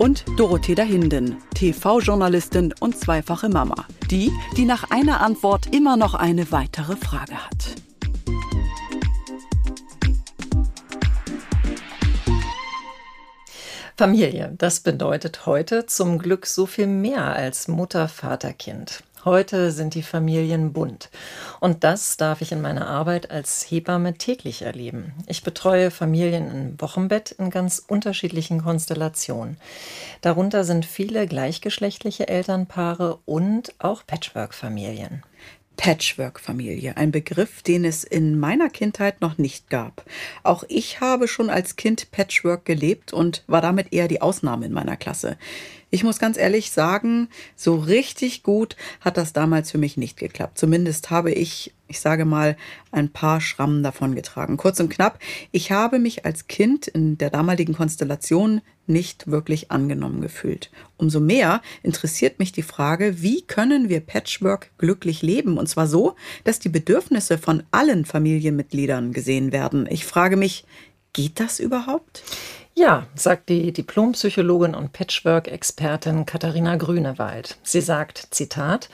und Dorothea Hinden, TV-Journalistin und zweifache Mama. Die, die nach einer Antwort immer noch eine weitere Frage hat. Familie, das bedeutet heute zum Glück so viel mehr als Mutter, Vater, Kind. Heute sind die Familien bunt. Und das darf ich in meiner Arbeit als Hebamme täglich erleben. Ich betreue Familien im Wochenbett in ganz unterschiedlichen Konstellationen. Darunter sind viele gleichgeschlechtliche Elternpaare und auch Patchwork-Familien. Patchwork-Familie, ein Begriff, den es in meiner Kindheit noch nicht gab. Auch ich habe schon als Kind Patchwork gelebt und war damit eher die Ausnahme in meiner Klasse. Ich muss ganz ehrlich sagen, so richtig gut hat das damals für mich nicht geklappt. Zumindest habe ich, ich sage mal, ein paar Schrammen davon getragen. Kurz und knapp, ich habe mich als Kind in der damaligen Konstellation nicht wirklich angenommen gefühlt. Umso mehr interessiert mich die Frage, wie können wir Patchwork glücklich leben? Und zwar so, dass die Bedürfnisse von allen Familienmitgliedern gesehen werden. Ich frage mich, geht das überhaupt? Ja, sagt die Diplompsychologin und Patchwork-Expertin Katharina Grünewald. Sie sagt, Zitat,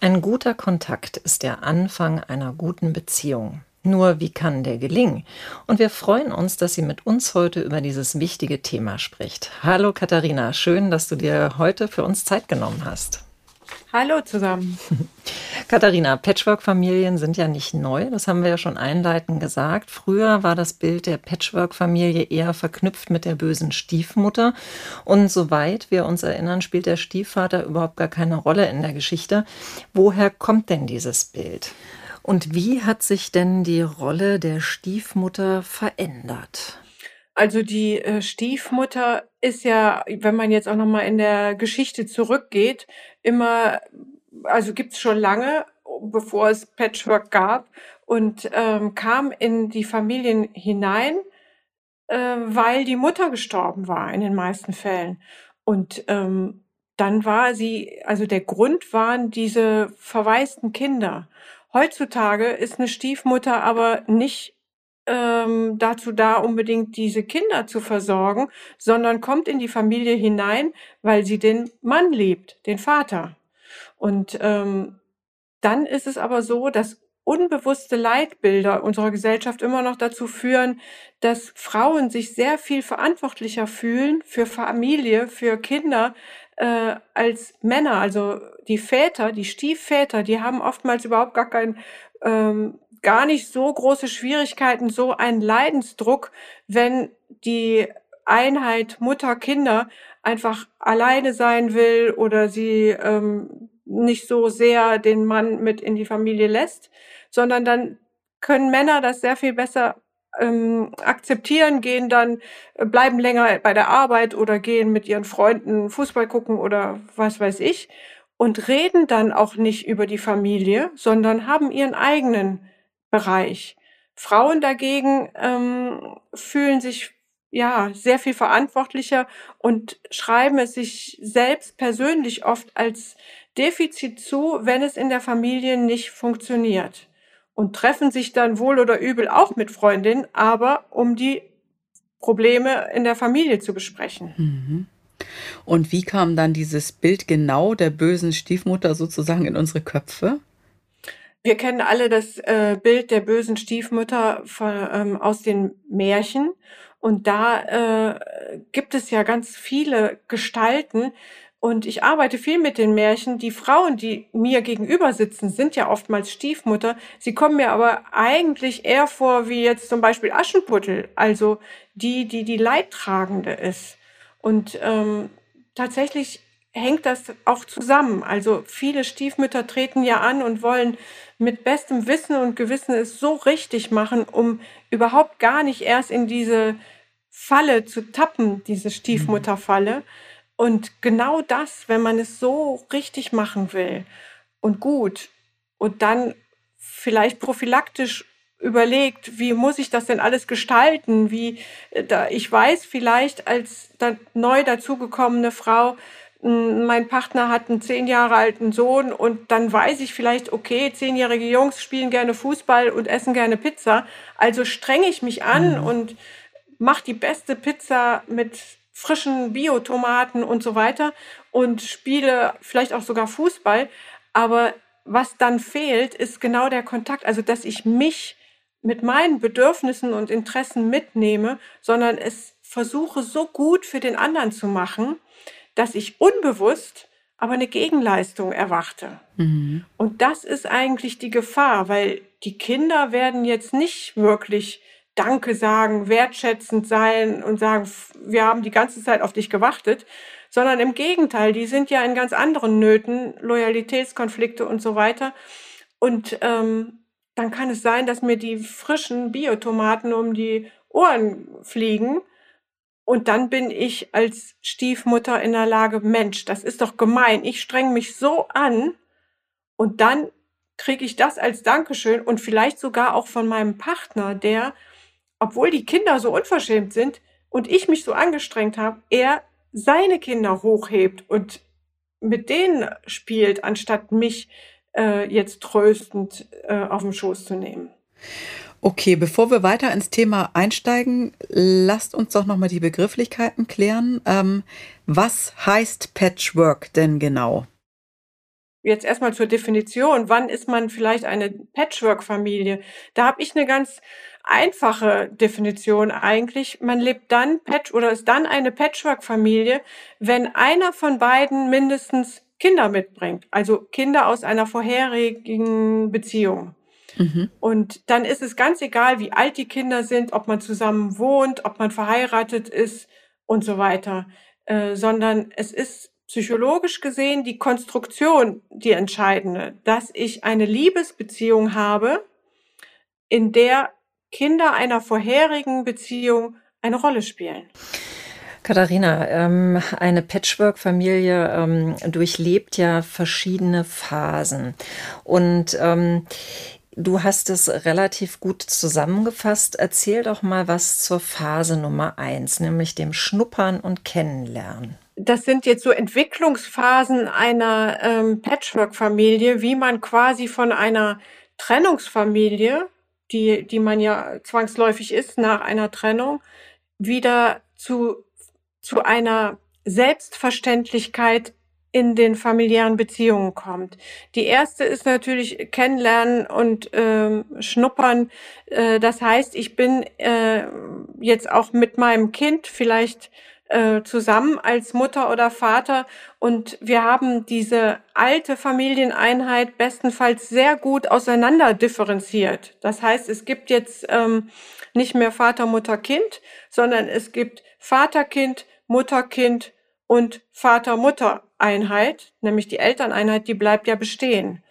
ein guter Kontakt ist der Anfang einer guten Beziehung. Nur wie kann der gelingen? Und wir freuen uns, dass sie mit uns heute über dieses wichtige Thema spricht. Hallo Katharina, schön, dass du dir heute für uns Zeit genommen hast. Hallo zusammen. Katharina, Patchwork-Familien sind ja nicht neu, das haben wir ja schon einleitend gesagt. Früher war das Bild der Patchwork-Familie eher verknüpft mit der bösen Stiefmutter. Und soweit wir uns erinnern, spielt der Stiefvater überhaupt gar keine Rolle in der Geschichte. Woher kommt denn dieses Bild? Und wie hat sich denn die Rolle der Stiefmutter verändert? Also die äh, Stiefmutter ist ja, wenn man jetzt auch noch mal in der Geschichte zurückgeht, immer, also gibt's schon lange, bevor es Patchwork gab und ähm, kam in die Familien hinein, äh, weil die Mutter gestorben war in den meisten Fällen. Und ähm, dann war sie, also der Grund waren diese verwaisten Kinder. Heutzutage ist eine Stiefmutter aber nicht ähm, dazu da, unbedingt diese Kinder zu versorgen, sondern kommt in die Familie hinein, weil sie den Mann liebt, den Vater. Und ähm, dann ist es aber so, dass unbewusste Leitbilder unserer Gesellschaft immer noch dazu führen, dass Frauen sich sehr viel verantwortlicher fühlen für Familie, für Kinder äh, als Männer. Also die Väter, die Stiefväter, die haben oftmals überhaupt gar kein ähm, gar nicht so große Schwierigkeiten, so einen Leidensdruck, wenn die Einheit Mutter-Kinder einfach alleine sein will oder sie ähm, nicht so sehr den Mann mit in die Familie lässt, sondern dann können Männer das sehr viel besser ähm, akzeptieren, gehen dann, äh, bleiben länger bei der Arbeit oder gehen mit ihren Freunden Fußball gucken oder was weiß ich und reden dann auch nicht über die Familie, sondern haben ihren eigenen Bereich. Frauen dagegen ähm, fühlen sich ja sehr viel verantwortlicher und schreiben es sich selbst persönlich oft als Defizit zu, wenn es in der Familie nicht funktioniert. Und treffen sich dann wohl oder übel auch mit Freundinnen, aber um die Probleme in der Familie zu besprechen. Mhm. Und wie kam dann dieses Bild genau der bösen Stiefmutter sozusagen in unsere Köpfe? Wir kennen alle das äh, Bild der bösen Stiefmutter von, ähm, aus den Märchen. Und da äh, gibt es ja ganz viele Gestalten. Und ich arbeite viel mit den Märchen. Die Frauen, die mir gegenüber sitzen, sind ja oftmals Stiefmutter. Sie kommen mir aber eigentlich eher vor wie jetzt zum Beispiel Aschenputtel, also die, die die Leidtragende ist. Und ähm, tatsächlich hängt das auch zusammen. Also viele Stiefmütter treten ja an und wollen mit bestem Wissen und Gewissen es so richtig machen, um überhaupt gar nicht erst in diese Falle zu tappen, diese Stiefmutterfalle. Und genau das, wenn man es so richtig machen will und gut und dann vielleicht prophylaktisch überlegt, wie muss ich das denn alles gestalten? Wie äh, da ich weiß vielleicht als da neu dazugekommene Frau, mein Partner hat einen zehn Jahre alten Sohn und dann weiß ich vielleicht, okay, zehnjährige Jungs spielen gerne Fußball und essen gerne Pizza. Also strenge ich mich an mhm. und mache die beste Pizza mit frischen Biotomaten und so weiter und spiele vielleicht auch sogar Fußball. Aber was dann fehlt, ist genau der Kontakt, also dass ich mich mit meinen Bedürfnissen und Interessen mitnehme, sondern es versuche so gut für den anderen zu machen, dass ich unbewusst aber eine Gegenleistung erwarte. Mhm. Und das ist eigentlich die Gefahr, weil die Kinder werden jetzt nicht wirklich Danke sagen, wertschätzend sein und sagen, wir haben die ganze Zeit auf dich gewartet, sondern im Gegenteil, die sind ja in ganz anderen Nöten, Loyalitätskonflikte und so weiter. Und ähm, dann kann es sein, dass mir die frischen Biotomaten um die Ohren fliegen. Und dann bin ich als Stiefmutter in der Lage, Mensch, das ist doch gemein. Ich streng mich so an und dann kriege ich das als Dankeschön und vielleicht sogar auch von meinem Partner, der obwohl die Kinder so unverschämt sind und ich mich so angestrengt habe, er seine Kinder hochhebt und mit denen spielt, anstatt mich äh, jetzt tröstend äh, auf den Schoß zu nehmen. Okay, bevor wir weiter ins Thema einsteigen, lasst uns doch nochmal die Begrifflichkeiten klären. Ähm, was heißt Patchwork denn genau? Jetzt erstmal zur Definition. Wann ist man vielleicht eine Patchwork-Familie? Da habe ich eine ganz einfache Definition eigentlich. Man lebt dann Patch oder ist dann eine Patchwork-Familie, wenn einer von beiden mindestens Kinder mitbringt, also Kinder aus einer vorherigen Beziehung. Mhm. Und dann ist es ganz egal, wie alt die Kinder sind, ob man zusammen wohnt, ob man verheiratet ist und so weiter, äh, sondern es ist psychologisch gesehen die Konstruktion die entscheidende, dass ich eine Liebesbeziehung habe, in der Kinder einer vorherigen Beziehung eine Rolle spielen. Katharina, ähm, eine Patchwork-Familie ähm, durchlebt ja verschiedene Phasen. Und ähm, du hast es relativ gut zusammengefasst. Erzähl doch mal was zur Phase Nummer eins, nämlich dem Schnuppern und Kennenlernen. Das sind jetzt so Entwicklungsphasen einer Patchwork-Familie, wie man quasi von einer Trennungsfamilie die, die man ja zwangsläufig ist nach einer Trennung, wieder zu, zu einer Selbstverständlichkeit in den familiären Beziehungen kommt. Die erste ist natürlich Kennenlernen und ähm, Schnuppern. Äh, das heißt, ich bin äh, jetzt auch mit meinem Kind vielleicht äh, zusammen als Mutter oder Vater und wir haben diese alte Familieneinheit bestenfalls sehr gut auseinander differenziert. Das heißt, es gibt jetzt ähm, nicht mehr Vater, Mutter, Kind, sondern es gibt Vater, Kind, Mutter, Kind und Vater, Mutter Einheit, nämlich die Elterneinheit, die bleibt ja bestehen.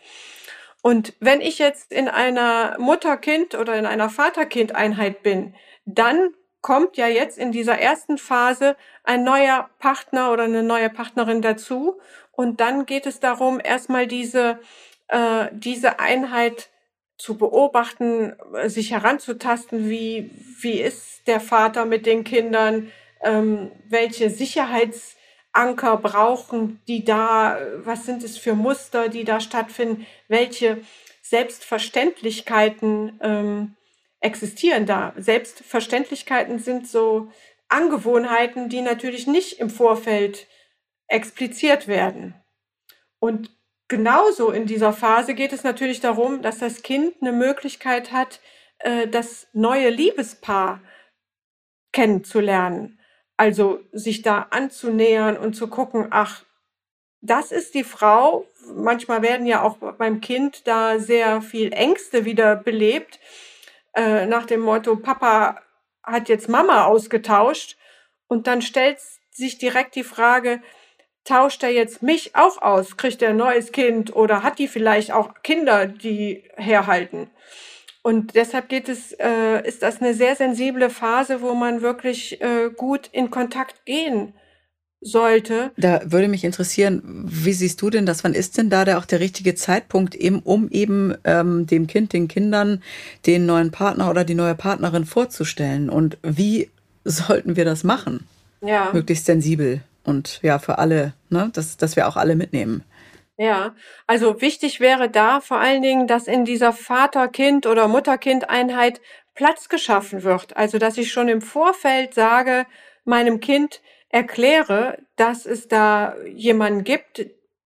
Und wenn ich jetzt in einer Mutter-Kind oder in einer Vater-Kind-Einheit bin, dann kommt ja jetzt in dieser ersten Phase ein neuer Partner oder eine neue Partnerin dazu. Und dann geht es darum, erstmal diese, äh, diese Einheit zu beobachten, sich heranzutasten, wie, wie ist der Vater mit den Kindern, ähm, welche Sicherheitsanker brauchen die da, was sind es für Muster, die da stattfinden, welche Selbstverständlichkeiten ähm, existieren da. Selbstverständlichkeiten sind so Angewohnheiten, die natürlich nicht im Vorfeld expliziert werden. Und genauso in dieser Phase geht es natürlich darum, dass das Kind eine Möglichkeit hat, äh, das neue Liebespaar kennenzulernen. Also sich da anzunähern und zu gucken, ach, das ist die Frau. Manchmal werden ja auch beim Kind da sehr viel Ängste wieder belebt äh, nach dem Motto, Papa hat jetzt Mama ausgetauscht. Und dann stellt sich direkt die Frage, tauscht er jetzt mich auch aus? Kriegt er ein neues Kind oder hat die vielleicht auch Kinder, die herhalten? Und deshalb geht es, äh, ist das eine sehr sensible Phase, wo man wirklich äh, gut in Kontakt gehen sollte. Da würde mich interessieren, wie siehst du denn das? Wann ist denn da der, auch der richtige Zeitpunkt, eben, um eben ähm, dem Kind, den Kindern, den neuen Partner oder die neue Partnerin vorzustellen? Und wie sollten wir das machen? Ja. Möglichst sensibel und ja, für alle, ne? dass, dass wir auch alle mitnehmen. Ja, also wichtig wäre da vor allen Dingen, dass in dieser Vater-Kind- oder Mutter-Kind-Einheit Platz geschaffen wird. Also, dass ich schon im Vorfeld sage, meinem Kind erkläre, dass es da jemanden gibt,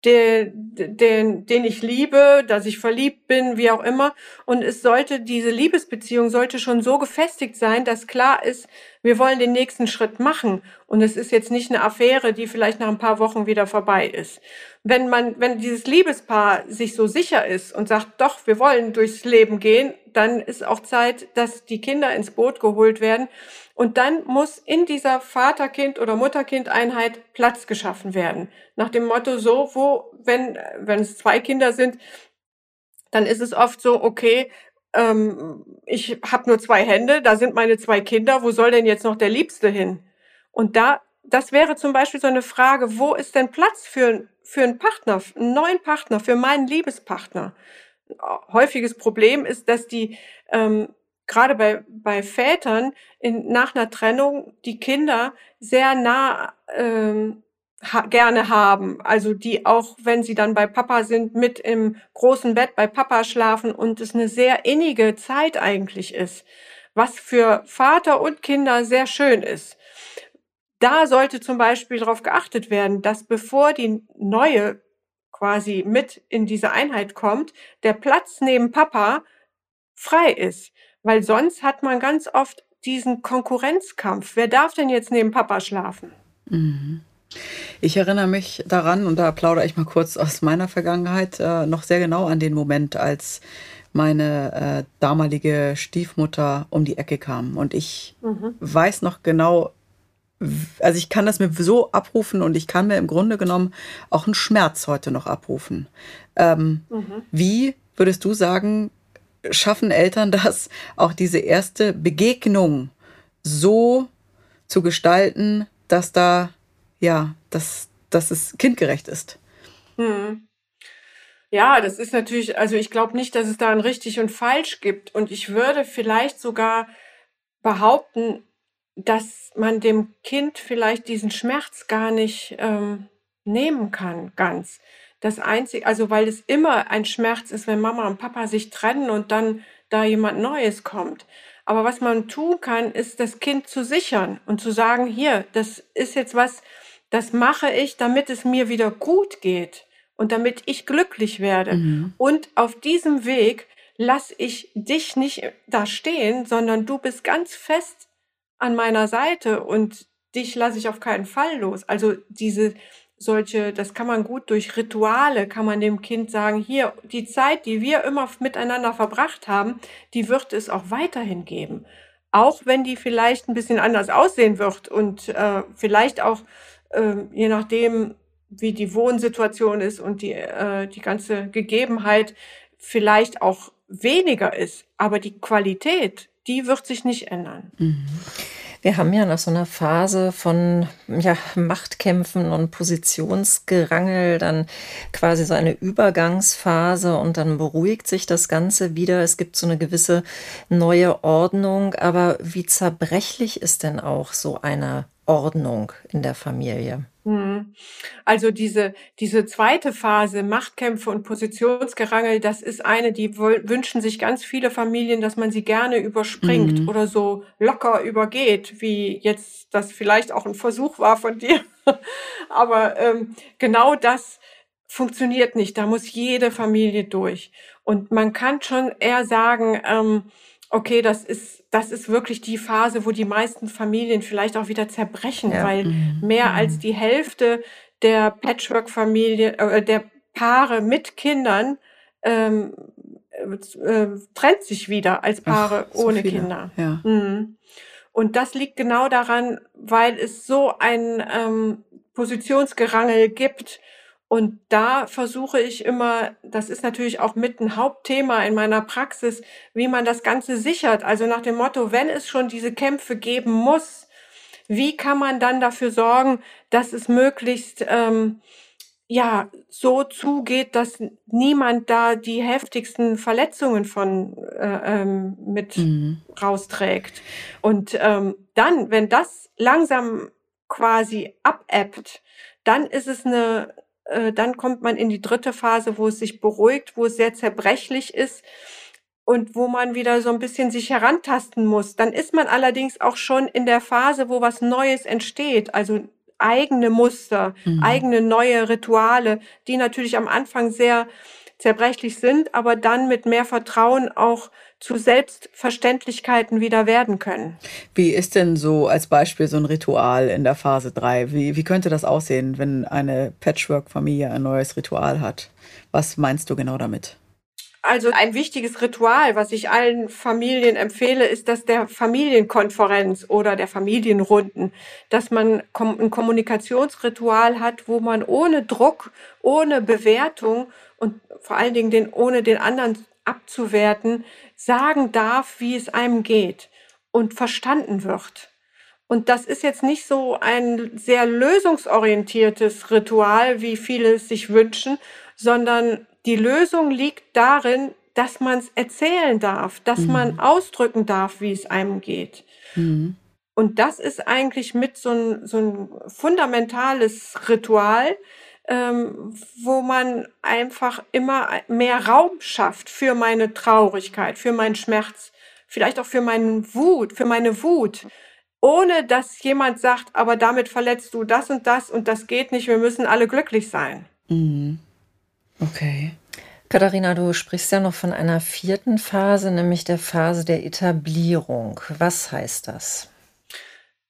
den, den, den ich liebe, dass ich verliebt bin, wie auch immer. Und es sollte, diese Liebesbeziehung sollte schon so gefestigt sein, dass klar ist, wir wollen den nächsten Schritt machen. Und es ist jetzt nicht eine Affäre, die vielleicht nach ein paar Wochen wieder vorbei ist. Wenn man, wenn dieses Liebespaar sich so sicher ist und sagt, doch, wir wollen durchs Leben gehen, dann ist auch Zeit, dass die Kinder ins Boot geholt werden. Und dann muss in dieser Vater-Kind- oder Mutter-Kind-Einheit Platz geschaffen werden. Nach dem Motto so, wo, wenn, wenn es zwei Kinder sind, dann ist es oft so, okay, ähm, ich habe nur zwei Hände, da sind meine zwei Kinder, wo soll denn jetzt noch der Liebste hin? Und da, das wäre zum Beispiel so eine Frage, wo ist denn Platz für, für einen Partner, einen neuen Partner, für meinen Liebespartner? Häufiges Problem ist, dass die ähm, gerade bei, bei Vätern in, nach einer Trennung die Kinder sehr nah ähm, ha gerne haben. Also die auch, wenn sie dann bei Papa sind, mit im großen Bett bei Papa schlafen und es eine sehr innige Zeit eigentlich ist, was für Vater und Kinder sehr schön ist. Da sollte zum Beispiel darauf geachtet werden, dass bevor die neue quasi mit in diese Einheit kommt, der Platz neben Papa frei ist. Weil sonst hat man ganz oft diesen Konkurrenzkampf. Wer darf denn jetzt neben Papa schlafen? Mhm. Ich erinnere mich daran, und da plaudere ich mal kurz aus meiner Vergangenheit, äh, noch sehr genau an den Moment, als meine äh, damalige Stiefmutter um die Ecke kam. Und ich mhm. weiß noch genau, also ich kann das mir so abrufen und ich kann mir im Grunde genommen auch einen Schmerz heute noch abrufen. Ähm, mhm. Wie würdest du sagen, schaffen Eltern das, auch diese erste Begegnung so zu gestalten, dass da, ja, dass, dass es kindgerecht ist. Hm. Ja, das ist natürlich, also ich glaube nicht, dass es da ein richtig und falsch gibt. Und ich würde vielleicht sogar behaupten, dass man dem Kind vielleicht diesen Schmerz gar nicht ähm, nehmen kann, ganz. Das einzige, also weil es immer ein Schmerz ist, wenn Mama und Papa sich trennen und dann da jemand Neues kommt. Aber was man tun kann, ist das Kind zu sichern und zu sagen, hier, das ist jetzt was, das mache ich, damit es mir wieder gut geht und damit ich glücklich werde. Mhm. Und auf diesem Weg lasse ich dich nicht da stehen, sondern du bist ganz fest an meiner Seite und dich lasse ich auf keinen Fall los. Also diese solche, das kann man gut durch Rituale, kann man dem Kind sagen, hier, die Zeit, die wir immer miteinander verbracht haben, die wird es auch weiterhin geben. Auch wenn die vielleicht ein bisschen anders aussehen wird und äh, vielleicht auch, äh, je nachdem, wie die Wohnsituation ist und die, äh, die ganze Gegebenheit, vielleicht auch weniger ist. Aber die Qualität, die wird sich nicht ändern. Mhm. Wir haben ja nach so einer Phase von ja, Machtkämpfen und Positionsgerangel dann quasi so eine Übergangsphase und dann beruhigt sich das Ganze wieder. Es gibt so eine gewisse neue Ordnung. Aber wie zerbrechlich ist denn auch so eine Ordnung in der Familie? Mhm. Also diese, diese zweite Phase, Machtkämpfe und Positionsgerangel, das ist eine, die wünschen sich ganz viele Familien, dass man sie gerne überspringt mhm. oder so locker übergeht, wie jetzt das vielleicht auch ein Versuch war von dir. Aber ähm, genau das funktioniert nicht. Da muss jede Familie durch. Und man kann schon eher sagen, ähm, okay, das ist, das ist wirklich die Phase, wo die meisten Familien vielleicht auch wieder zerbrechen, ja. weil mhm. mehr mhm. als die Hälfte der Patchwork-Familie, äh, der Paare mit Kindern ähm, äh, trennt sich wieder als Paare Ach, so ohne viele. Kinder. Ja. Mhm. Und das liegt genau daran, weil es so ein ähm, Positionsgerangel gibt und da versuche ich immer, das ist natürlich auch mit ein Hauptthema in meiner Praxis, wie man das Ganze sichert. Also nach dem Motto, wenn es schon diese Kämpfe geben muss, wie kann man dann dafür sorgen, dass es möglichst ähm, ja so zugeht, dass niemand da die heftigsten Verletzungen von äh, ähm, mit mhm. rausträgt. Und ähm, dann, wenn das langsam quasi abebbt, dann ist es eine, äh, dann kommt man in die dritte Phase, wo es sich beruhigt, wo es sehr zerbrechlich ist und wo man wieder so ein bisschen sich herantasten muss. Dann ist man allerdings auch schon in der Phase, wo was Neues entsteht, also eigene Muster, mhm. eigene neue Rituale, die natürlich am Anfang sehr zerbrechlich sind, aber dann mit mehr Vertrauen auch zu Selbstverständlichkeiten wieder werden können. Wie ist denn so als Beispiel so ein Ritual in der Phase 3? Wie, wie könnte das aussehen, wenn eine Patchwork-Familie ein neues Ritual hat? Was meinst du genau damit? Also ein wichtiges Ritual, was ich allen Familien empfehle, ist das der Familienkonferenz oder der Familienrunden, dass man ein Kommunikationsritual hat, wo man ohne Druck, ohne Bewertung und vor allen Dingen den, ohne den anderen abzuwerten, sagen darf, wie es einem geht und verstanden wird. Und das ist jetzt nicht so ein sehr lösungsorientiertes Ritual, wie viele es sich wünschen, sondern die Lösung liegt darin, dass man es erzählen darf, dass mhm. man ausdrücken darf, wie es einem geht. Mhm. Und das ist eigentlich mit so ein, so ein fundamentales Ritual, ähm, wo man einfach immer mehr Raum schafft für meine Traurigkeit, für meinen Schmerz, vielleicht auch für meinen Wut, für meine Wut, ohne dass jemand sagt, aber damit verletzt du das und das und das geht nicht, wir müssen alle glücklich sein. Mhm. Okay. Katharina, du sprichst ja noch von einer vierten Phase, nämlich der Phase der Etablierung. Was heißt das?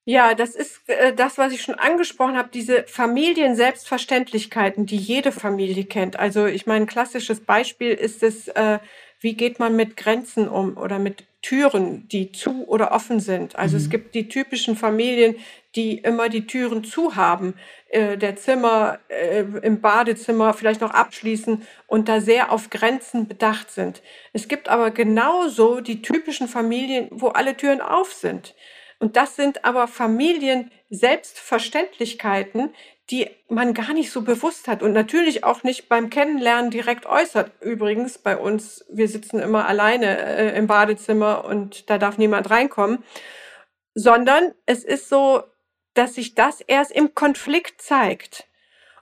Ja, das ist äh, das, was ich schon angesprochen habe, diese Familien-Selbstverständlichkeiten, die jede Familie kennt. Also ich meine, ein klassisches Beispiel ist es, äh, wie geht man mit Grenzen um oder mit Türen, die zu oder offen sind. Also mhm. es gibt die typischen Familien, die immer die Türen zu haben, äh, der Zimmer äh, im Badezimmer vielleicht noch abschließen und da sehr auf Grenzen bedacht sind. Es gibt aber genauso die typischen Familien, wo alle Türen auf sind. Und das sind aber Familien Selbstverständlichkeiten, die man gar nicht so bewusst hat und natürlich auch nicht beim Kennenlernen direkt äußert. Übrigens bei uns, wir sitzen immer alleine äh, im Badezimmer und da darf niemand reinkommen, sondern es ist so, dass sich das erst im Konflikt zeigt.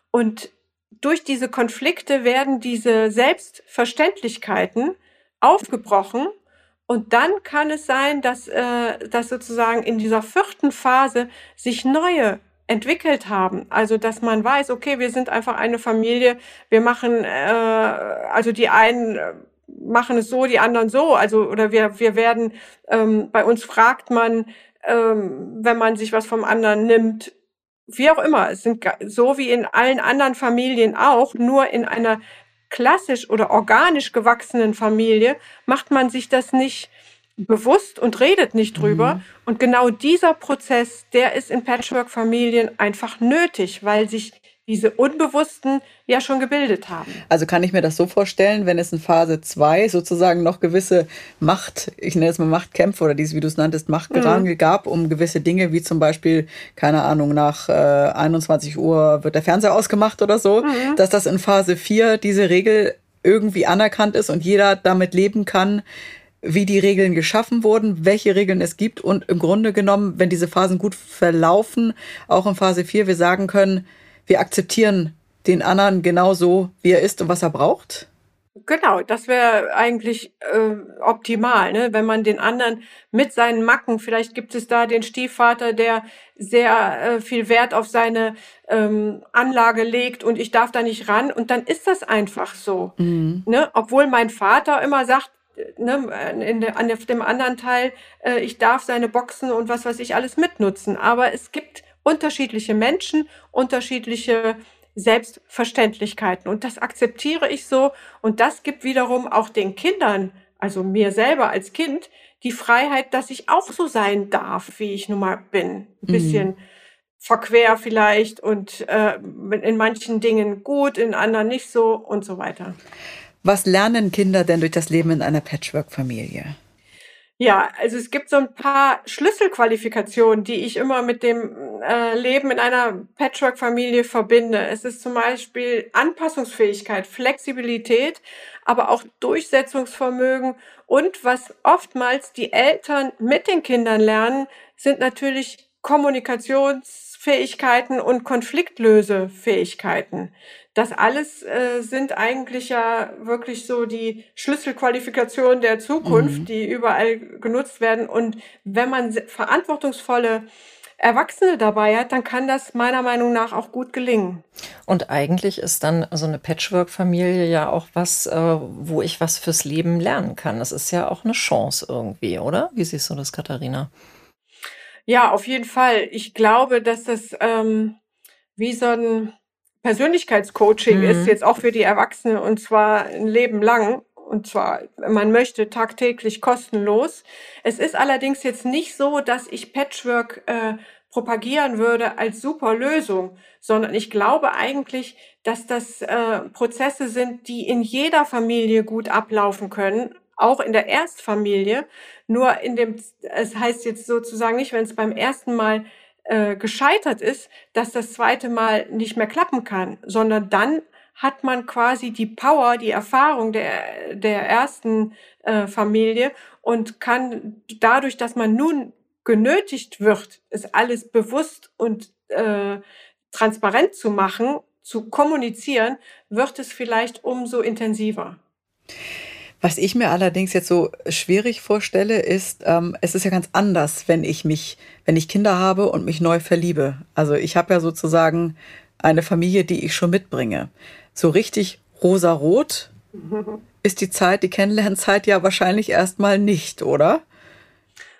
Und durch diese Konflikte werden diese Selbstverständlichkeiten aufgebrochen und dann kann es sein, dass, äh, dass sozusagen in dieser vierten Phase sich neue entwickelt haben. Also dass man weiß, okay, wir sind einfach eine Familie, wir machen, äh, also die einen äh, machen es so, die anderen so. Also oder wir, wir werden, ähm, bei uns fragt man, ähm, wenn man sich was vom anderen nimmt, wie auch immer. Es sind so wie in allen anderen Familien auch, nur in einer klassisch oder organisch gewachsenen Familie macht man sich das nicht bewusst und redet nicht drüber. Mhm. Und genau dieser Prozess, der ist in Patchwork-Familien einfach nötig, weil sich diese Unbewussten ja schon gebildet haben. Also kann ich mir das so vorstellen, wenn es in Phase 2 sozusagen noch gewisse Macht, ich nenne es mal Machtkämpfe oder dieses, wie du es nanntest, Machtgerangel mhm. gab, um gewisse Dinge, wie zum Beispiel, keine Ahnung, nach äh, 21 Uhr wird der Fernseher ausgemacht oder so, mhm. dass das in Phase 4 diese Regel irgendwie anerkannt ist und jeder damit leben kann, wie die Regeln geschaffen wurden, welche Regeln es gibt und im Grunde genommen, wenn diese Phasen gut verlaufen, auch in Phase 4 wir sagen können, wir akzeptieren den anderen genauso, wie er ist und was er braucht? Genau, das wäre eigentlich äh, optimal, ne? wenn man den anderen mit seinen Macken, vielleicht gibt es da den Stiefvater, der sehr äh, viel Wert auf seine ähm, Anlage legt und ich darf da nicht ran und dann ist das einfach so. Mhm. Ne? Obwohl mein Vater immer sagt, ne, in der, an dem anderen Teil, äh, ich darf seine Boxen und was weiß ich alles mitnutzen, aber es gibt unterschiedliche Menschen, unterschiedliche Selbstverständlichkeiten. Und das akzeptiere ich so. Und das gibt wiederum auch den Kindern, also mir selber als Kind, die Freiheit, dass ich auch so sein darf, wie ich nun mal bin. Ein mhm. bisschen mhm. verquer vielleicht und äh, in manchen Dingen gut, in anderen nicht so und so weiter. Was lernen Kinder denn durch das Leben in einer Patchwork-Familie? Ja, also es gibt so ein paar Schlüsselqualifikationen, die ich immer mit dem äh, Leben in einer Patchwork-Familie verbinde. Es ist zum Beispiel Anpassungsfähigkeit, Flexibilität, aber auch Durchsetzungsvermögen und was oftmals die Eltern mit den Kindern lernen, sind natürlich Kommunikationsfähigkeiten und Konfliktlösefähigkeiten. Das alles äh, sind eigentlich ja wirklich so die Schlüsselqualifikationen der Zukunft, mhm. die überall genutzt werden. Und wenn man verantwortungsvolle Erwachsene dabei hat, dann kann das meiner Meinung nach auch gut gelingen. Und eigentlich ist dann so eine Patchwork-Familie ja auch was, äh, wo ich was fürs Leben lernen kann. Das ist ja auch eine Chance irgendwie, oder? Wie siehst du das, Katharina? Ja, auf jeden Fall. Ich glaube, dass das ähm, wie so ein Persönlichkeitscoaching mhm. ist jetzt auch für die Erwachsenen und zwar ein Leben lang. Und zwar, wenn man möchte, tagtäglich kostenlos. Es ist allerdings jetzt nicht so, dass ich Patchwork äh, propagieren würde als super Lösung, sondern ich glaube eigentlich, dass das äh, Prozesse sind, die in jeder Familie gut ablaufen können, auch in der Erstfamilie. Nur in dem, es heißt jetzt sozusagen nicht, wenn es beim ersten Mal äh, gescheitert ist, dass das zweite Mal nicht mehr klappen kann, sondern dann hat man quasi die Power, die Erfahrung der, der ersten äh, Familie und kann dadurch, dass man nun genötigt wird, es alles bewusst und äh, transparent zu machen, zu kommunizieren, wird es vielleicht umso intensiver. Was ich mir allerdings jetzt so schwierig vorstelle, ist, ähm, es ist ja ganz anders, wenn ich mich, wenn ich Kinder habe und mich neu verliebe. Also ich habe ja sozusagen eine Familie, die ich schon mitbringe. So richtig rosarot ist die Zeit, die Kennenlernzeit ja wahrscheinlich erstmal nicht, oder?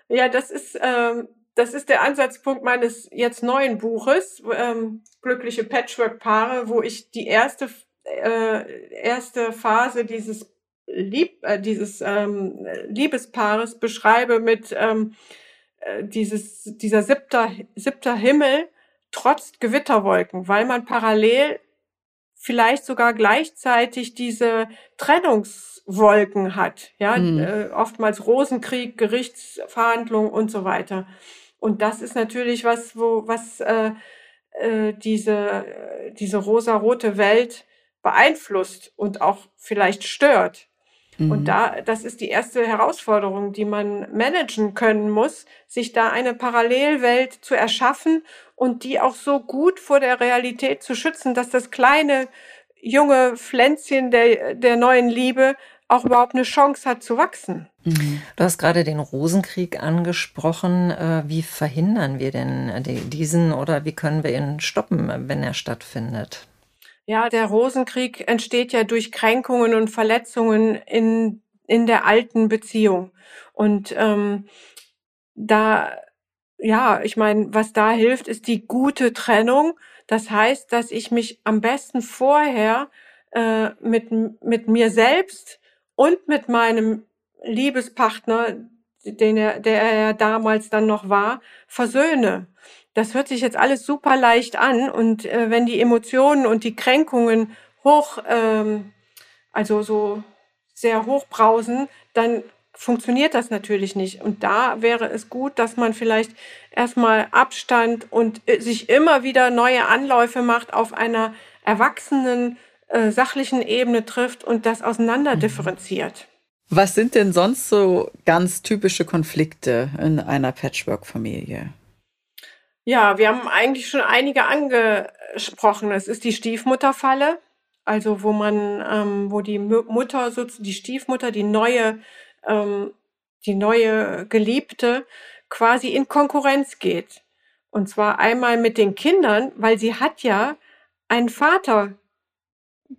Ja, das ist, ähm, das ist der Ansatzpunkt meines jetzt neuen Buches, ähm, Glückliche Patchwork-Paare, wo ich die erste, äh, erste Phase dieses Lieb, äh, dieses ähm, Liebespaares beschreibe mit ähm, äh, dieses, dieser siebter, siebter Himmel trotz Gewitterwolken, weil man parallel vielleicht sogar gleichzeitig diese Trennungswolken hat, ja, mhm. äh, oftmals Rosenkrieg, Gerichtsverhandlungen und so weiter. Und das ist natürlich was, wo was äh, äh, diese diese rosarote Welt beeinflusst und auch vielleicht stört. Mhm. Und da, das ist die erste Herausforderung, die man managen können muss, sich da eine Parallelwelt zu erschaffen und die auch so gut vor der Realität zu schützen, dass das kleine junge Pflänzchen der, der neuen Liebe auch überhaupt eine Chance hat zu wachsen. Mhm. Du hast gerade den Rosenkrieg angesprochen. Äh, wie verhindern wir denn diesen oder wie können wir ihn stoppen, wenn er stattfindet? Ja, der Rosenkrieg entsteht ja durch Kränkungen und Verletzungen in, in der alten Beziehung. Und ähm, da, ja, ich meine, was da hilft, ist die gute Trennung. Das heißt, dass ich mich am besten vorher äh, mit, mit mir selbst und mit meinem Liebespartner, den er, der er damals dann noch war, versöhne das hört sich jetzt alles super leicht an und äh, wenn die Emotionen und die Kränkungen hoch, ähm, also so sehr hochbrausen, dann funktioniert das natürlich nicht. Und da wäre es gut, dass man vielleicht erstmal Abstand und äh, sich immer wieder neue Anläufe macht, auf einer erwachsenen, äh, sachlichen Ebene trifft und das auseinander mhm. differenziert. Was sind denn sonst so ganz typische Konflikte in einer Patchwork-Familie? Ja, wir haben eigentlich schon einige angesprochen. Es ist die Stiefmutterfalle, also wo man, ähm, wo die Mutter, die Stiefmutter, die neue, ähm, die neue Geliebte quasi in Konkurrenz geht. Und zwar einmal mit den Kindern, weil sie hat ja einen Vater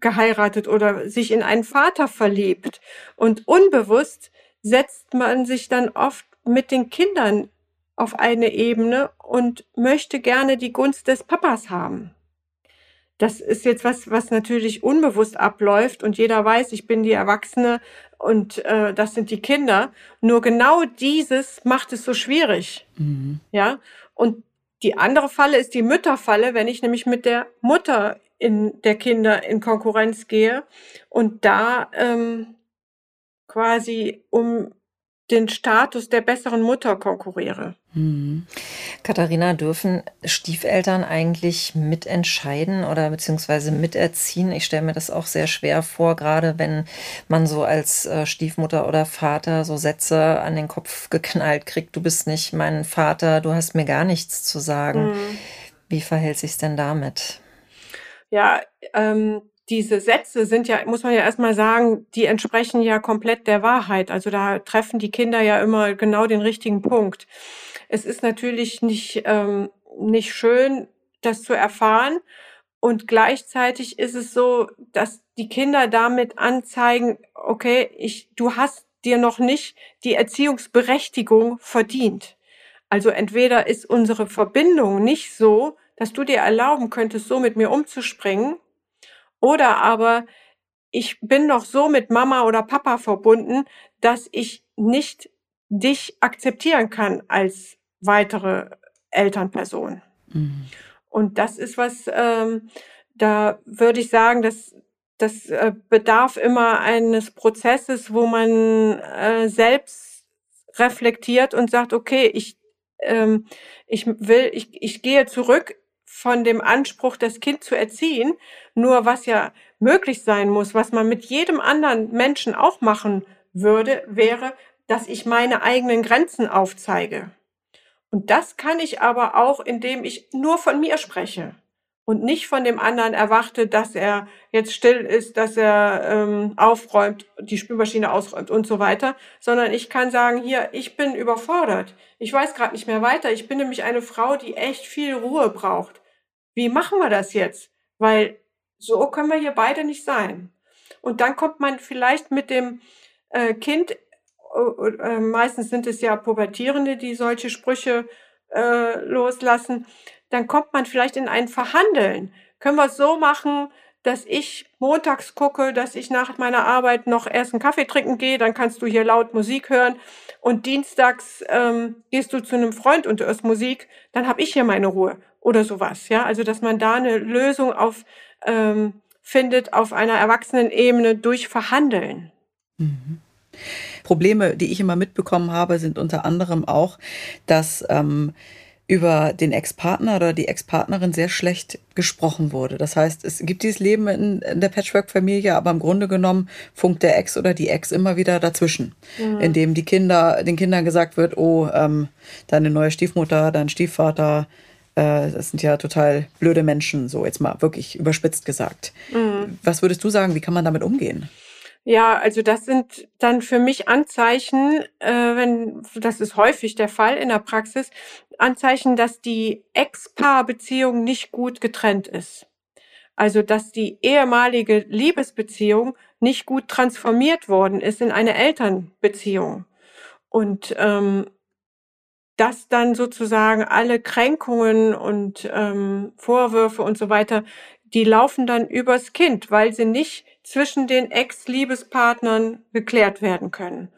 geheiratet oder sich in einen Vater verliebt. Und unbewusst setzt man sich dann oft mit den Kindern auf eine Ebene und möchte gerne die Gunst des Papas haben. Das ist jetzt was, was natürlich unbewusst abläuft und jeder weiß, ich bin die Erwachsene und äh, das sind die Kinder. Nur genau dieses macht es so schwierig. Mhm. Ja. Und die andere Falle ist die Mütterfalle, wenn ich nämlich mit der Mutter in der Kinder in Konkurrenz gehe und da ähm, quasi um den Status der besseren Mutter konkurriere. Mhm. Katharina, dürfen Stiefeltern eigentlich mitentscheiden oder beziehungsweise miterziehen? Ich stelle mir das auch sehr schwer vor, gerade wenn man so als äh, Stiefmutter oder Vater so Sätze an den Kopf geknallt kriegt, du bist nicht mein Vater, du hast mir gar nichts zu sagen. Mhm. Wie verhält sich denn damit? Ja, ähm, diese Sätze sind ja, muss man ja erstmal sagen, die entsprechen ja komplett der Wahrheit. Also da treffen die Kinder ja immer genau den richtigen Punkt. Es ist natürlich nicht, ähm, nicht schön, das zu erfahren. Und gleichzeitig ist es so, dass die Kinder damit anzeigen, okay, ich, du hast dir noch nicht die Erziehungsberechtigung verdient. Also entweder ist unsere Verbindung nicht so, dass du dir erlauben könntest, so mit mir umzuspringen, oder aber ich bin noch so mit Mama oder Papa verbunden, dass ich nicht dich akzeptieren kann als weitere Elternperson. Mhm. Und das ist was, ähm, da würde ich sagen, dass das äh, bedarf immer eines Prozesses, wo man äh, selbst reflektiert und sagt, okay, ich, ähm, ich will, ich, ich gehe zurück von dem Anspruch, das Kind zu erziehen. Nur was ja möglich sein muss, was man mit jedem anderen Menschen auch machen würde, wäre, dass ich meine eigenen Grenzen aufzeige. Und das kann ich aber auch, indem ich nur von mir spreche und nicht von dem anderen erwarte, dass er jetzt still ist, dass er ähm, aufräumt, die Spülmaschine ausräumt und so weiter, sondern ich kann sagen, hier, ich bin überfordert. Ich weiß gerade nicht mehr weiter. Ich bin nämlich eine Frau, die echt viel Ruhe braucht. Wie machen wir das jetzt? Weil so können wir hier beide nicht sein. Und dann kommt man vielleicht mit dem äh, Kind äh, meistens sind es ja Pubertierende, die solche Sprüche äh, loslassen, dann kommt man vielleicht in ein Verhandeln. Können wir es so machen, dass ich montags gucke, dass ich nach meiner Arbeit noch erst einen Kaffee trinken gehe, dann kannst du hier laut Musik hören und dienstags ähm, gehst du zu einem Freund und hörst Musik, dann habe ich hier meine Ruhe oder sowas. Ja, also dass man da eine Lösung auf ähm, findet auf einer Erwachsenenebene durch Verhandeln. Mhm. Probleme, die ich immer mitbekommen habe, sind unter anderem auch, dass ähm, über den Ex-Partner oder die Ex-Partnerin sehr schlecht gesprochen wurde. Das heißt, es gibt dieses Leben in, der Patchwork-Familie, aber im Grunde genommen funkt der Ex oder die Ex immer wieder dazwischen, mhm. indem die Kinder, den Kindern gesagt wird, oh, ähm, deine neue Stiefmutter, dein Stiefvater, äh, das sind ja total blöde Menschen, so jetzt mal wirklich überspitzt gesagt. Mhm. Was würdest du sagen, wie kann man damit umgehen? Ja, also das sind dann für mich Anzeichen, äh, wenn das ist häufig der Fall in der Praxis, Anzeichen, dass die Ex-Paar-Beziehung nicht gut getrennt ist. Also dass die ehemalige Liebesbeziehung nicht gut transformiert worden ist in eine Elternbeziehung. Und ähm, dass dann sozusagen alle Kränkungen und ähm, Vorwürfe und so weiter, die laufen dann übers Kind, weil sie nicht zwischen den Ex-Liebespartnern geklärt werden können.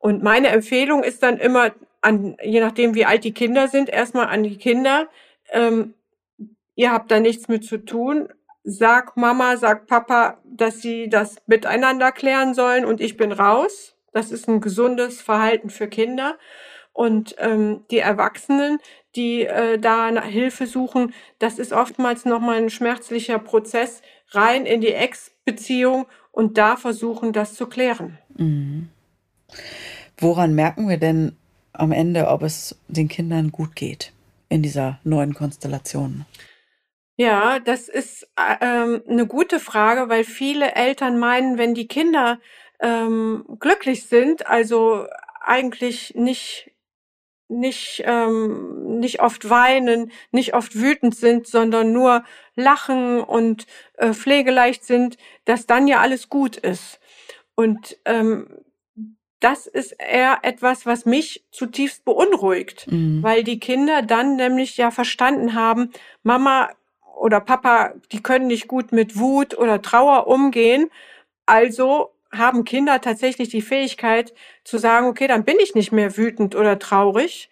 Und meine Empfehlung ist dann immer, an, je nachdem wie alt die Kinder sind, erstmal an die Kinder, ähm, ihr habt da nichts mit zu tun. Sag Mama, sag Papa, dass sie das miteinander klären sollen und ich bin raus. Das ist ein gesundes Verhalten für Kinder. Und ähm, die Erwachsenen, die äh, da Hilfe suchen, das ist oftmals nochmal ein schmerzlicher Prozess rein in die Ex-Beziehung und da versuchen, das zu klären. Mhm. Woran merken wir denn am Ende, ob es den Kindern gut geht in dieser neuen Konstellation? Ja, das ist äh, ähm, eine gute Frage, weil viele Eltern meinen, wenn die Kinder ähm, glücklich sind, also eigentlich nicht nicht, ähm, nicht oft weinen, nicht oft wütend sind, sondern nur lachen und äh, pflegeleicht sind, dass dann ja alles gut ist. Und ähm, das ist eher etwas, was mich zutiefst beunruhigt, mhm. weil die Kinder dann nämlich ja verstanden haben, Mama oder Papa, die können nicht gut mit Wut oder Trauer umgehen, also haben Kinder tatsächlich die Fähigkeit zu sagen, okay, dann bin ich nicht mehr wütend oder traurig,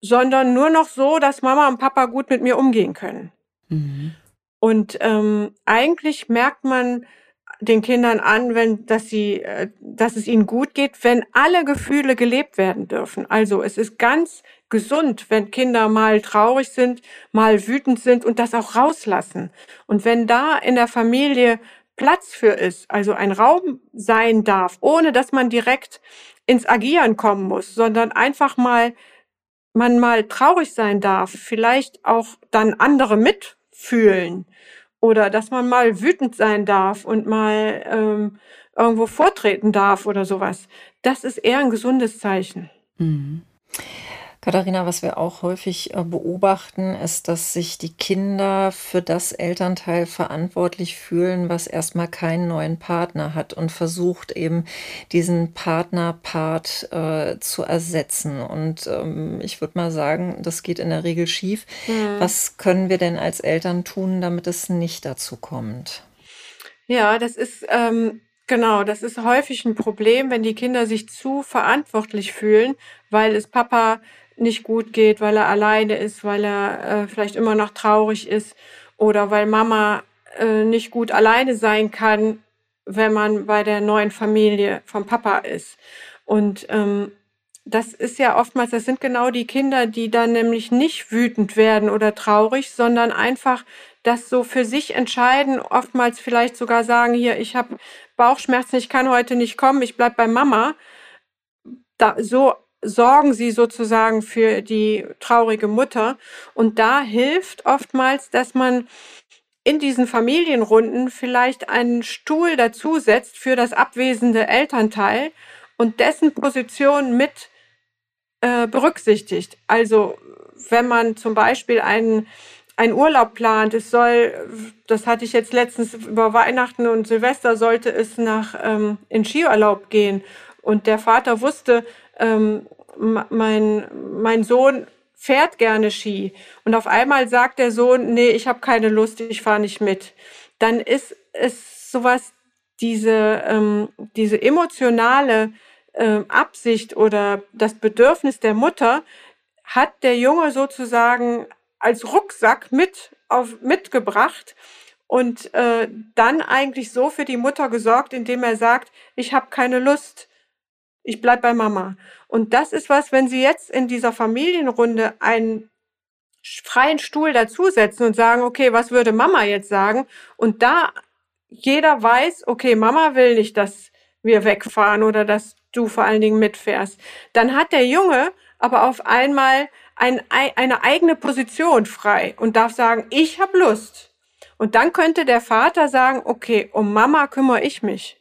sondern nur noch so, dass Mama und Papa gut mit mir umgehen können. Mhm. Und ähm, eigentlich merkt man den Kindern an, wenn, dass sie, äh, dass es ihnen gut geht, wenn alle Gefühle gelebt werden dürfen. Also es ist ganz gesund, wenn Kinder mal traurig sind, mal wütend sind und das auch rauslassen. Und wenn da in der Familie Platz für ist, also ein Raum sein darf, ohne dass man direkt ins Agieren kommen muss, sondern einfach mal man mal traurig sein darf, vielleicht auch dann andere mitfühlen oder dass man mal wütend sein darf und mal ähm, irgendwo vortreten darf oder sowas. Das ist eher ein gesundes Zeichen. Mhm. Katharina, was wir auch häufig äh, beobachten, ist, dass sich die Kinder für das Elternteil verantwortlich fühlen, was erstmal keinen neuen Partner hat und versucht eben diesen Partnerpart äh, zu ersetzen. Und ähm, ich würde mal sagen, das geht in der Regel schief. Mhm. Was können wir denn als Eltern tun, damit es nicht dazu kommt? Ja, das ist ähm, genau, das ist häufig ein Problem, wenn die Kinder sich zu verantwortlich fühlen, weil es Papa nicht gut geht, weil er alleine ist, weil er äh, vielleicht immer noch traurig ist oder weil Mama äh, nicht gut alleine sein kann, wenn man bei der neuen Familie vom Papa ist. Und ähm, das ist ja oftmals, das sind genau die Kinder, die dann nämlich nicht wütend werden oder traurig, sondern einfach das so für sich entscheiden, oftmals vielleicht sogar sagen, hier, ich habe Bauchschmerzen, ich kann heute nicht kommen, ich bleib bei Mama. Da, so sorgen sie sozusagen für die traurige Mutter. Und da hilft oftmals, dass man in diesen Familienrunden vielleicht einen Stuhl dazusetzt für das abwesende Elternteil und dessen Position mit äh, berücksichtigt. Also wenn man zum Beispiel einen, einen Urlaub plant, es soll, das hatte ich jetzt letztens über Weihnachten und Silvester, sollte es nach ähm, in Skiurlaub gehen. Und der Vater wusste, ähm, mein, mein Sohn fährt gerne Ski. Und auf einmal sagt der Sohn, nee, ich habe keine Lust, ich fahre nicht mit, dann ist es sowas, diese, ähm, diese emotionale ähm, Absicht oder das Bedürfnis der Mutter hat der Junge sozusagen als Rucksack mit auf, mitgebracht und äh, dann eigentlich so für die Mutter gesorgt, indem er sagt, ich habe keine Lust, ich bleib bei Mama. Und das ist was, wenn Sie jetzt in dieser Familienrunde einen freien Stuhl dazusetzen und sagen, okay, was würde Mama jetzt sagen? Und da jeder weiß, okay, Mama will nicht, dass wir wegfahren oder dass du vor allen Dingen mitfährst. Dann hat der Junge aber auf einmal ein, eine eigene Position frei und darf sagen, ich habe Lust. Und dann könnte der Vater sagen, okay, um Mama kümmere ich mich.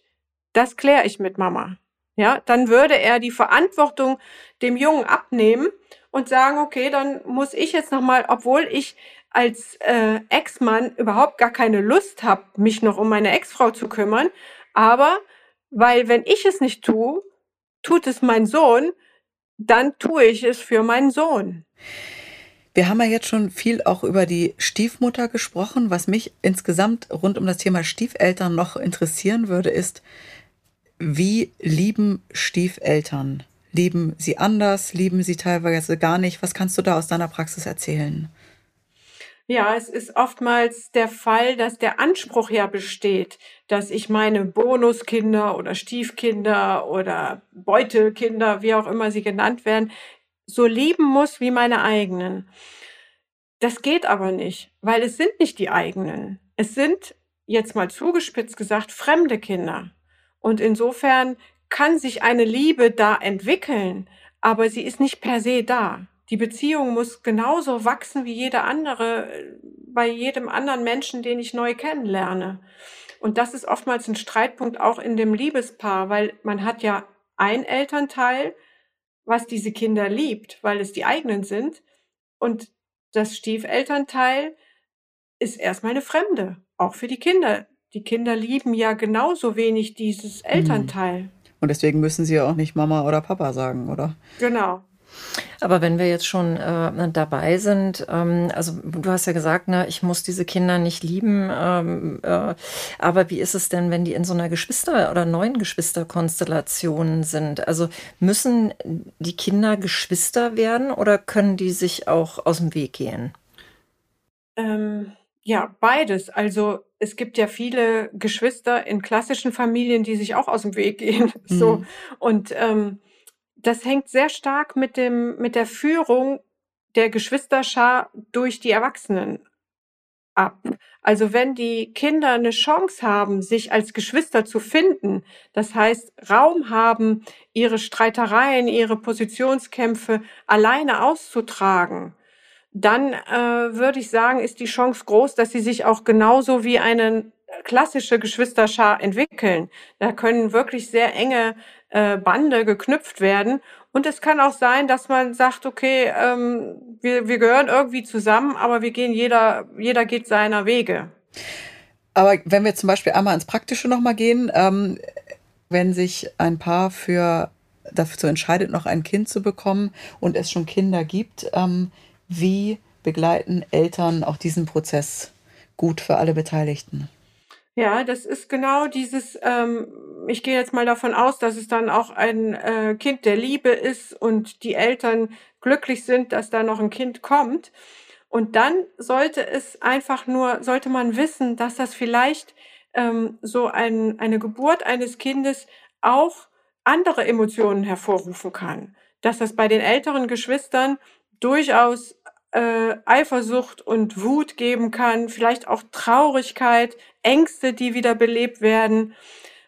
Das kläre ich mit Mama ja, dann würde er die Verantwortung dem Jungen abnehmen und sagen, okay, dann muss ich jetzt nochmal, obwohl ich als äh, Ex-Mann überhaupt gar keine Lust habe, mich noch um meine Ex-Frau zu kümmern, aber weil wenn ich es nicht tue, tut es mein Sohn, dann tue ich es für meinen Sohn. Wir haben ja jetzt schon viel auch über die Stiefmutter gesprochen. Was mich insgesamt rund um das Thema Stiefeltern noch interessieren würde, ist, wie lieben Stiefeltern? Lieben sie anders? Lieben sie teilweise gar nicht? Was kannst du da aus deiner Praxis erzählen? Ja, es ist oftmals der Fall, dass der Anspruch ja besteht, dass ich meine Bonuskinder oder Stiefkinder oder Beutekinder, wie auch immer sie genannt werden, so lieben muss wie meine eigenen. Das geht aber nicht, weil es sind nicht die eigenen. Es sind, jetzt mal zugespitzt gesagt, fremde Kinder. Und insofern kann sich eine Liebe da entwickeln, aber sie ist nicht per se da. Die Beziehung muss genauso wachsen wie jede andere, äh, bei jedem anderen Menschen, den ich neu kennenlerne. Und das ist oftmals ein Streitpunkt auch in dem Liebespaar, weil man hat ja ein Elternteil, was diese Kinder liebt, weil es die eigenen sind. Und das Stiefelternteil ist erstmal eine Fremde, auch für die Kinder. Die Kinder lieben ja genauso wenig dieses mhm. Elternteil. Und deswegen müssen sie ja auch nicht Mama oder Papa sagen, oder? Genau. Aber wenn wir jetzt schon äh, dabei sind, ähm, also du hast ja gesagt, ne, ich muss diese Kinder nicht lieben, ähm, äh, aber wie ist es denn, wenn die in so einer Geschwister- oder neuen Geschwisterkonstellation sind? Also müssen die Kinder Geschwister werden oder können die sich auch aus dem Weg gehen? Ähm, ja, beides. Also es gibt ja viele Geschwister in klassischen Familien, die sich auch aus dem Weg gehen. Mhm. So. Und ähm, das hängt sehr stark mit dem, mit der Führung der Geschwisterschar durch die Erwachsenen ab. Also wenn die Kinder eine Chance haben, sich als Geschwister zu finden, das heißt Raum haben, ihre Streitereien, ihre Positionskämpfe alleine auszutragen, dann äh, würde ich sagen, ist die Chance groß, dass sie sich auch genauso wie eine klassische Geschwisterschar entwickeln. Da können wirklich sehr enge äh, Bande geknüpft werden. Und es kann auch sein, dass man sagt, okay, ähm, wir, wir gehören irgendwie zusammen, aber wir gehen jeder, jeder geht seiner Wege. Aber wenn wir zum Beispiel einmal ins Praktische nochmal gehen, ähm, wenn sich ein Paar für dazu entscheidet, noch ein Kind zu bekommen und es schon Kinder gibt, ähm, wie begleiten Eltern auch diesen Prozess gut für alle Beteiligten? Ja, das ist genau dieses, ähm, ich gehe jetzt mal davon aus, dass es dann auch ein äh, Kind der Liebe ist und die Eltern glücklich sind, dass da noch ein Kind kommt. Und dann sollte es einfach nur, sollte man wissen, dass das vielleicht ähm, so ein, eine Geburt eines Kindes auch andere Emotionen hervorrufen kann. Dass das bei den älteren Geschwistern durchaus äh, Eifersucht und Wut geben kann, vielleicht auch Traurigkeit, Ängste, die wieder belebt werden.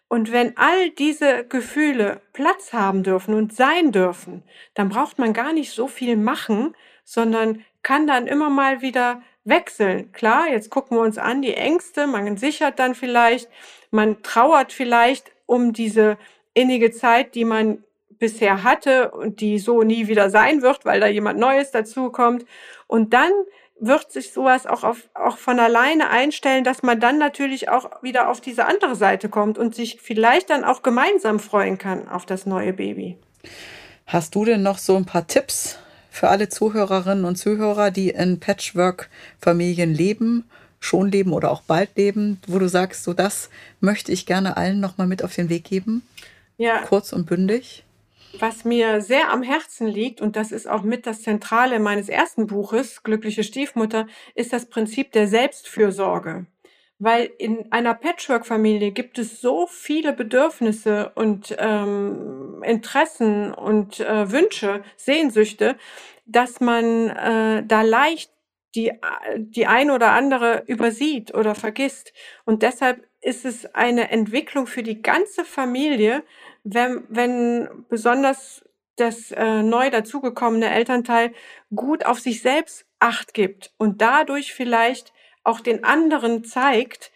Und wenn all diese Gefühle Platz haben dürfen und sein dürfen, dann braucht man gar nicht so viel machen, sondern kann dann immer mal wieder wechseln. Klar, jetzt gucken wir uns an die Ängste, man sichert dann vielleicht, man trauert vielleicht um diese innige Zeit, die man bisher hatte und die so nie wieder sein wird, weil da jemand Neues dazukommt. Und dann wird sich sowas auch, auf, auch von alleine einstellen, dass man dann natürlich auch wieder auf diese andere Seite kommt und sich vielleicht dann auch gemeinsam freuen kann auf das neue Baby. Hast du denn noch so ein paar Tipps für alle Zuhörerinnen und Zuhörer, die in Patchwork-Familien leben, schon leben oder auch bald leben, wo du sagst, so das möchte ich gerne allen nochmal mit auf den Weg geben? Ja. Kurz und bündig. Was mir sehr am Herzen liegt, und das ist auch mit das Zentrale meines ersten Buches, Glückliche Stiefmutter, ist das Prinzip der Selbstfürsorge. Weil in einer Patchwork-Familie gibt es so viele Bedürfnisse und ähm, Interessen und äh, Wünsche, Sehnsüchte, dass man äh, da leicht die, die ein oder andere übersieht oder vergisst. Und deshalb ist es eine Entwicklung für die ganze Familie, wenn, wenn besonders das äh, neu dazugekommene Elternteil gut auf sich selbst acht gibt und dadurch vielleicht auch den anderen zeigt,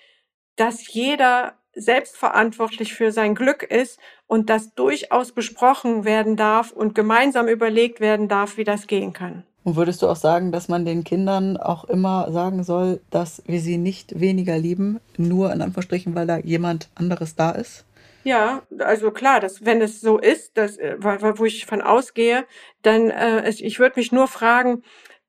dass jeder selbstverantwortlich für sein Glück ist und das durchaus besprochen werden darf und gemeinsam überlegt werden darf, wie das gehen kann. Und würdest du auch sagen, dass man den Kindern auch immer sagen soll, dass wir sie nicht weniger lieben, nur in Anführungsstrichen, weil da jemand anderes da ist? Ja, also klar, dass wenn es so ist, dass, äh, wo ich von ausgehe, dann äh, ich würde mich nur fragen,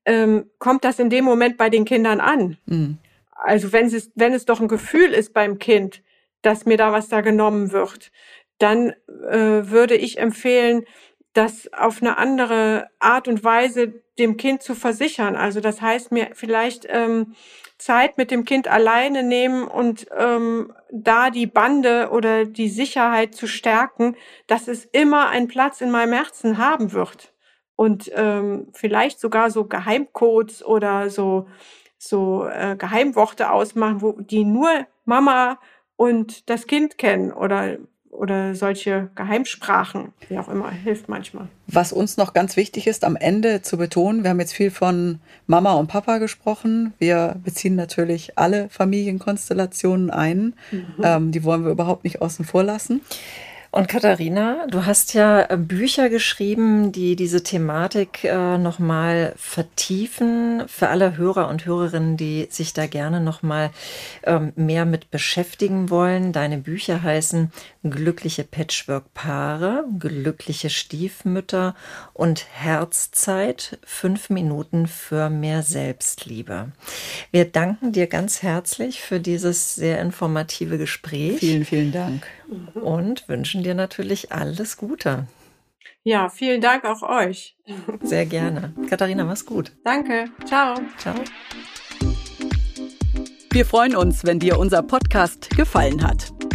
ähm, kommt das in dem Moment bei den Kindern an? Mhm. Also wenn es, wenn es doch ein Gefühl ist beim Kind, dass mir da was da genommen wird, dann äh, würde ich empfehlen, das auf eine andere Art und Weise dem Kind zu versichern. Also das heißt mir vielleicht ähm, Zeit mit dem Kind alleine nehmen und ähm, da die Bande oder die Sicherheit zu stärken, dass es immer einen Platz in meinem Herzen haben wird. Und ähm, vielleicht sogar so Geheimcodes oder so, so äh, Geheimworte ausmachen, wo die nur Mama und das Kind kennen oder oder solche Geheimsprachen, wie auch immer, hilft manchmal. Was uns noch ganz wichtig ist, am Ende zu betonen, wir haben jetzt viel von Mama und Papa gesprochen. Wir beziehen natürlich alle Familienkonstellationen ein. Mhm. Ähm, die wollen wir überhaupt nicht außen vor lassen. Und Katharina, du hast ja äh, Bücher geschrieben, die diese Thematik äh, nochmal vertiefen. Für alle Hörer und Hörerinnen, die sich da gerne nochmal ähm, mehr mit beschäftigen wollen. Deine Bücher heißen Glückliche Patchwork-Paare, Glückliche Stiefmütter und Herzzeit. Fünf Minuten für mehr Selbstliebe. Wir danken dir ganz herzlich für dieses sehr informative Gespräch. Vielen, vielen Dank. Und wünschen dir natürlich alles Gute. Ja, vielen Dank auch euch. Sehr gerne. Katharina, mach's gut. Danke. Ciao. Ciao. Wir freuen uns, wenn dir unser Podcast gefallen hat.